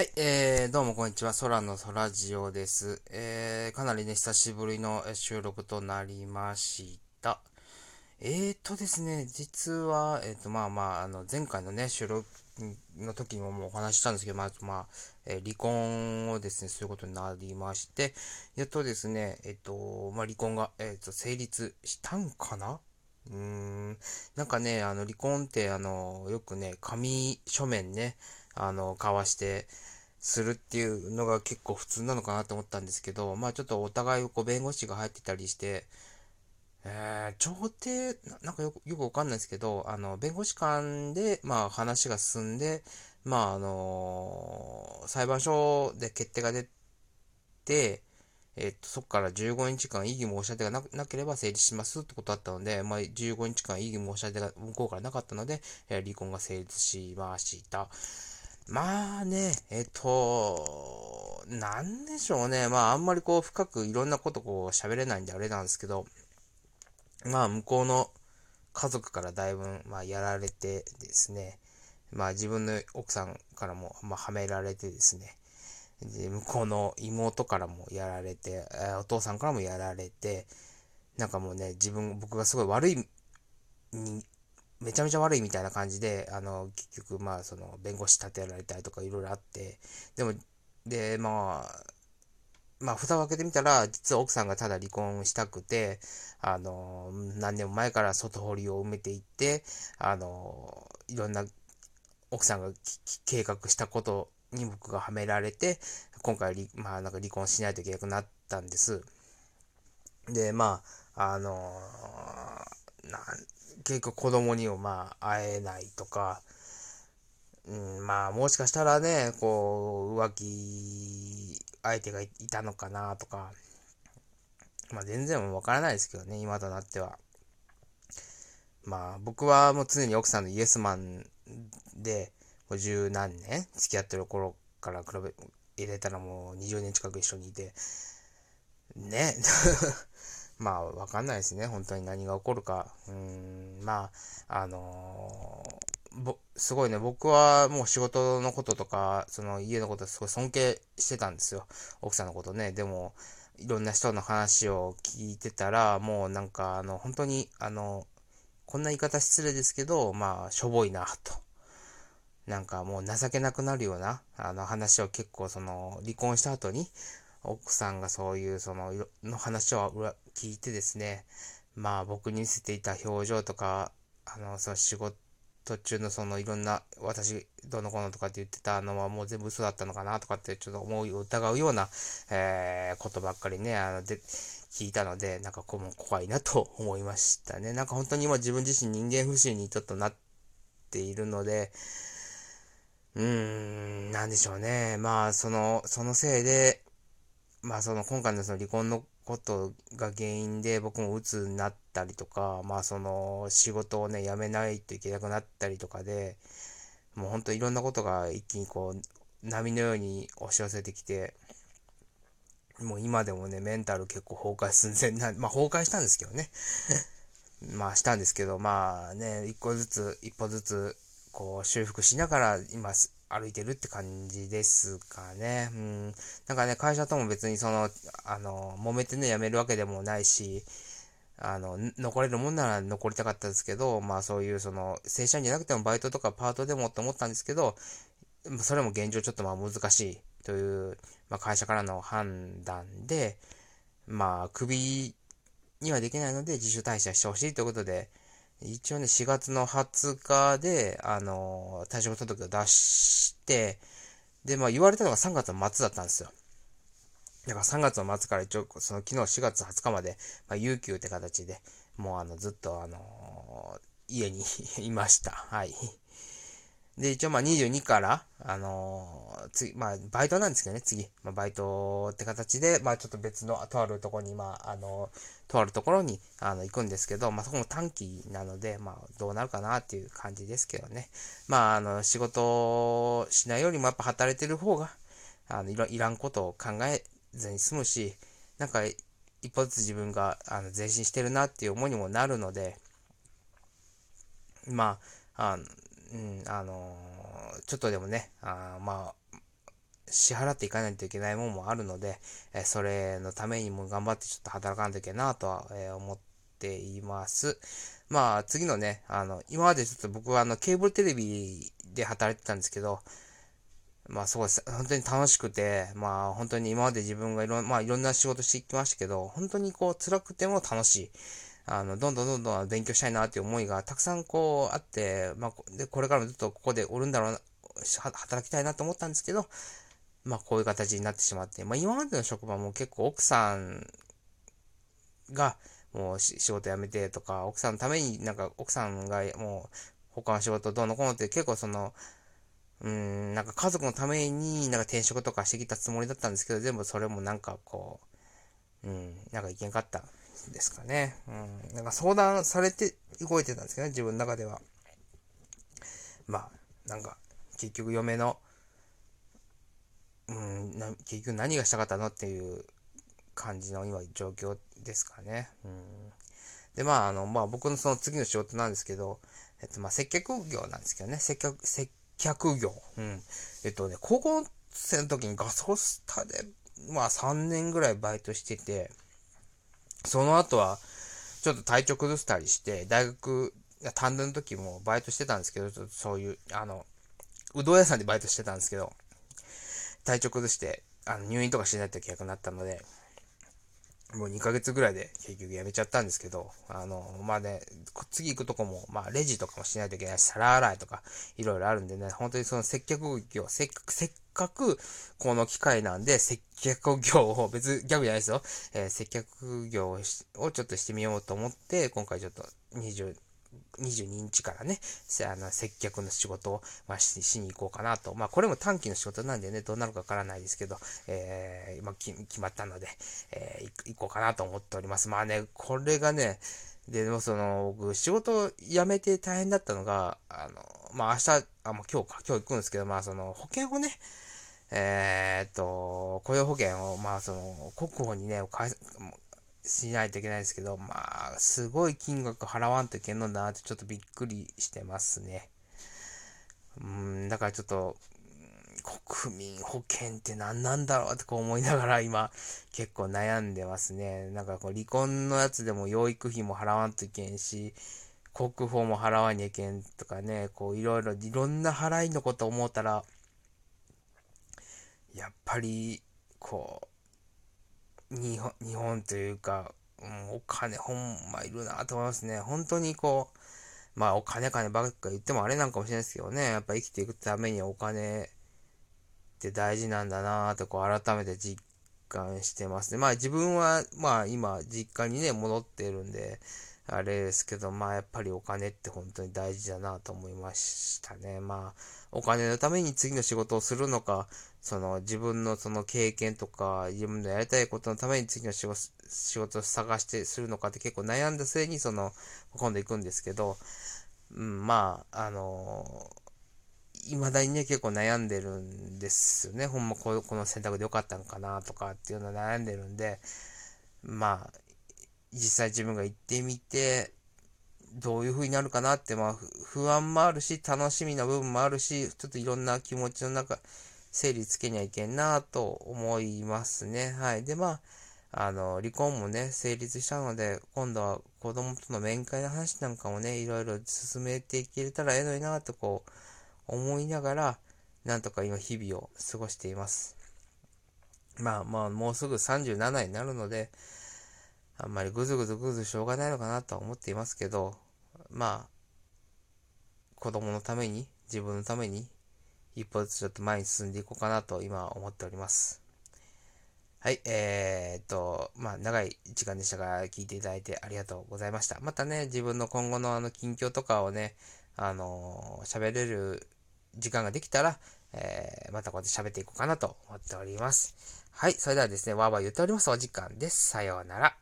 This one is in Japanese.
はい、えー、どうもこんにちは。空の空ジオです。えー、かなりね、久しぶりの収録となりました。えーとですね、実は、えーと、まあまあ、あの、前回のね、収録の時にももうお話ししたんですけど、まあ、まあ、えー、離婚をですね、することになりまして、やっとですね、えっ、ー、と、まあ、離婚が、えっ、と、成立したんかな？うーん、なんかね、あの、離婚って、あの、よくね、紙書面ね、あの、交わして、するっていうのが結構普通なのかなと思ったんですけど、まあちょっとお互いこう弁護士が入ってたりして、えー、調停、なんかよくよくわかんないですけど、あの、弁護士間で、まあ話が進んで、まああのー、裁判所で決定が出て、えっと、そこから15日間異議申し立てがなければ成立しますってことだったので、まあ、15日間異議申し立てが向こうからなかったので、え、離婚が成立しました。まあね、えっと、なんでしょうね。まああんまりこう深くいろんなことこう喋れないんであれなんですけど、まあ向こうの家族からだいぶ、まあやられてですね、まあ自分の奥さんからも、まあはめられてですね、で向こうの妹からもやられて、お父さんからもやられて、なんかもうね、自分、僕がすごい悪いめちゃめちゃ悪いみたいな感じで、あの、結局、まあ、その、弁護士立てられたりとかいろいろあって、でも、で、まあ、まあ、蓋を開けてみたら、実は奥さんがただ離婚したくて、あの、何年も前から外堀を埋めていって、あの、いろんな奥さんが計画したことに僕がはめられて、今回、まあ、なんか離婚しないといけなくなったんです。で、まあ、あの、なん結局子供にもまあ会えないとか、うん、まあもしかしたらね、こう、浮気相手がいたのかなとか、まあ全然わからないですけどね、今となっては。まあ僕はもう常に奥さんのイエスマンで、十何年付き合ってる頃から比べ、入れたらもう20年近く一緒にいて、ね。まあ、わかんないですね。本当に何が起こるか。うん、まあ、あのー、ぼ、すごいね、僕はもう仕事のこととか、その家のことすごい尊敬してたんですよ。奥さんのことね。でも、いろんな人の話を聞いてたら、もうなんか、あの、本当に、あの、こんな言い方失礼ですけど、まあ、しょぼいな、と。なんかもう情けなくなるような、あの話を結構その、離婚した後に、奥さんがそういうその、の話を聞いてですね、まあ僕に見せていた表情とか、あの、その仕事中のそのいろんな、私、どの子のとかって言ってたのはもう全部嘘だったのかなとかってちょっと思い疑うような、えー、ことばっかりね、あの、で、聞いたので、なんかこう怖いなと思いましたね。なんか本当に今自分自身人間不信にちょっとなっているので、うーん、なんでしょうね。まあ、その、そのせいで、まあその今回のその離婚のことが原因で僕も鬱になったりとか、まあその仕事をね、辞めないといけなくなったりとかで、もうほんといろんなことが一気にこう波のように押し寄せてきて、もう今でもね、メンタル結構崩壊寸前な、まあ崩壊したんですけどね。まあしたんですけど、まあね、一個ずつ、一歩ずつ、こう修復しながら今歩いてるって感じですかね。うん。なんかね、会社とも別にその、あの、揉めてね、辞めるわけでもないし、あの、残れるもんなら残りたかったですけど、まあそういうその、正社員じゃなくてもバイトとかパートでもって思ったんですけど、それも現状ちょっとまあ難しいという、まあ会社からの判断で、まあ首にはできないので自主退社してほしいということで、一応ね、4月の20日で、あの退職届を出して、で、まあ言われたのが3月の末だったんですよ。だから3月の末から一応、その昨日4月20日まで、まあ、有給って形で、もうあの、ずっとあの家に いました。はい。で、一応まあ22から、あのー、次、まあバイトなんですけどね、次。まあバイトって形で、まあちょっと別の、とあるところに、まああのー、とあるところに、あの、行くんですけど、まあそこも短期なので、まあどうなるかなっていう感じですけどね。まああの、仕事しないよりもやっぱ働いてる方が、あの、いろ、いらんことを考えずに済むし、なんか一歩ずつ自分が、あの、前進してるなっていう思いにもなるので、まあ、あの、うん、あのー、ちょっとでもね、あまあ、支払っていかないといけないものもあるので、えそれのためにも頑張ってちょっと働かないといけないなとは、え思っています。まあ、次のね、あの、今までちょっと僕はあの、ケーブルテレビで働いてたんですけど、まあそうです。本当に楽しくて、まあ本当に今まで自分がいろん、まあいろんな仕事してきましたけど、本当にこう辛くても楽しい。あの、どんどんどんどん勉強したいなっていう思いがたくさんこうあって、まあ、で、これからもずっとここでおるんだろうな、働きたいなと思ったんですけど、まあこういう形になってしまって、まあ今までの職場も結構奥さんがもう仕事辞めてとか、奥さんのためになんか奥さんがもう他の仕事どうのこうのって結構その、うん、なんか家族のためになんか転職とかしてきたつもりだったんですけど、全部それもなんかこう、うん、なんかいけんかった。ですかね。うん、なんか相談されて動いてたんですけどね、自分の中では。まあ、なんか、結局嫁の、うん、な結局何がしたかったのっていう感じの今状況ですかね。うん、で、まあ、あの、まあ僕のその次の仕事なんですけど、えっと、まあ接客業なんですけどね、接客、接客業。うん。えっとね、高校生の時にガソスタで、まあ3年ぐらいバイトしてて、その後は、ちょっと体調崩したりして、大学、短大の時もバイトしてたんですけど、そういう、あの、うどん屋さんでバイトしてたんですけど、体調崩して、あの入院とかしないといけなくなったので、もう2ヶ月ぐらいで結局やめちゃったんですけど、あの、まあね、次行くとこも、まあレジとかもしないといけないし、皿洗いとか、いろいろあるんでね、本当にその接客業、せっかく、せっかく、この機会なんで、接客業を、別、ギャグじゃないですよ、えー、接客業をちょっとしてみようと思って、今回ちょっと20、22日からね、あの、接客の仕事を、まあ、ししに行こうかなと。まあ、これも短期の仕事なんでね、どうなるかわからないですけど、えー、今、決まったので、えー、行こうかなと思っております。まあね、これがね、で、でもその、僕、仕事辞めて大変だったのが、あの、まあ、明日、あ、もう今日か、今日行くんですけど、まあ、その、保険をね、えー、っと、雇用保険を、まあ、その、国保にね、しないといけないですけど、まあ、すごい金額払わんといけんのだなってちょっとびっくりしてますね。うん、だからちょっと、国民保険って何なんだろうってこう思いながら今結構悩んでますね。なんかこう離婚のやつでも養育費も払わんといけんし、国保も払わにゃいけんとかね、こういろいろいろんな払いのこと思ったら、やっぱりこう、日本、日本というか、うん、お金ほんまいるなと思いますね。本当にこう、まあお金金ばっか言ってもあれなんかもしれないですけどね、やっぱ生きていくためにお金って大事なんだなとこう改めて実感してますね。まあ自分は、まあ今実家にね、戻ってるんで、あれですけど、まあやっぱりお金って本当に大事だなと思いましたね。まあ、お金のために次の仕事をするのか、その自分のその経験とか、自分のやりたいことのために次の仕事仕事を探してするのかって結構悩んだ末にその、今度行くんですけど、うん、まあ、あのー、未だにね、結構悩んでるんですよね。ほんまここの選択でよかったのかなとかっていうのは悩んでるんで、まあ、実際自分が行ってみて、どういう風になるかなって、まあ、不安もあるし、楽しみな部分もあるし、ちょっといろんな気持ちの中、整理つけにはいけんなと思いますね。はい。で、まあ、あの、離婚もね、成立したので、今度は子供との面会の話なんかもね、いろいろ進めていけれたらええのになとこう、思いながら、なんとか今日々を過ごしています。まあまあ、もうすぐ37になるので、あんまりぐずぐずぐずしょうがないのかなとは思っていますけど、まあ、子供のために、自分のために、一歩ずつちょっと前に進んでいこうかなと今思っております。はい、えー、っと、まあ、長い時間でしたが、聞いていただいてありがとうございました。またね、自分の今後のあの、近況とかをね、あの、喋れる時間ができたら、えー、またこうやって喋っていこうかなと思っております。はい、それではですね、わーわー言っております。お時間です。さようなら。